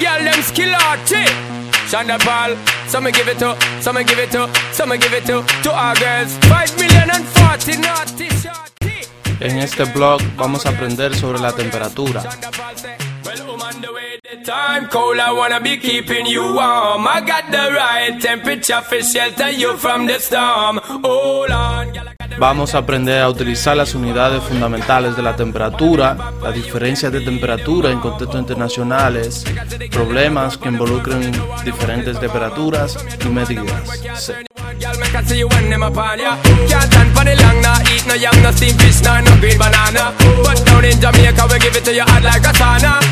girl them skill arty. Eh? Shonda Paul, some give it to, some give it to, some give it to, to our girls. 5 million and 40 naughty. En este blog vamos a aprender sobre la temperatura. Shonda Paul say, well, I'm on the way. The time cold, I wanna be keeping you warm. I got the right temperature for shelter you from the storm. Hold on, girl, I got the Vamos a aprender a utilizar las unidades fundamentales de la temperatura, las diferencias de temperatura en contextos internacionales, problemas que involucren diferentes temperaturas y medidas. Sí. No yam, no steamed fish, nah no green banana. But down in Jamaica, we give it to you hot like a sauna.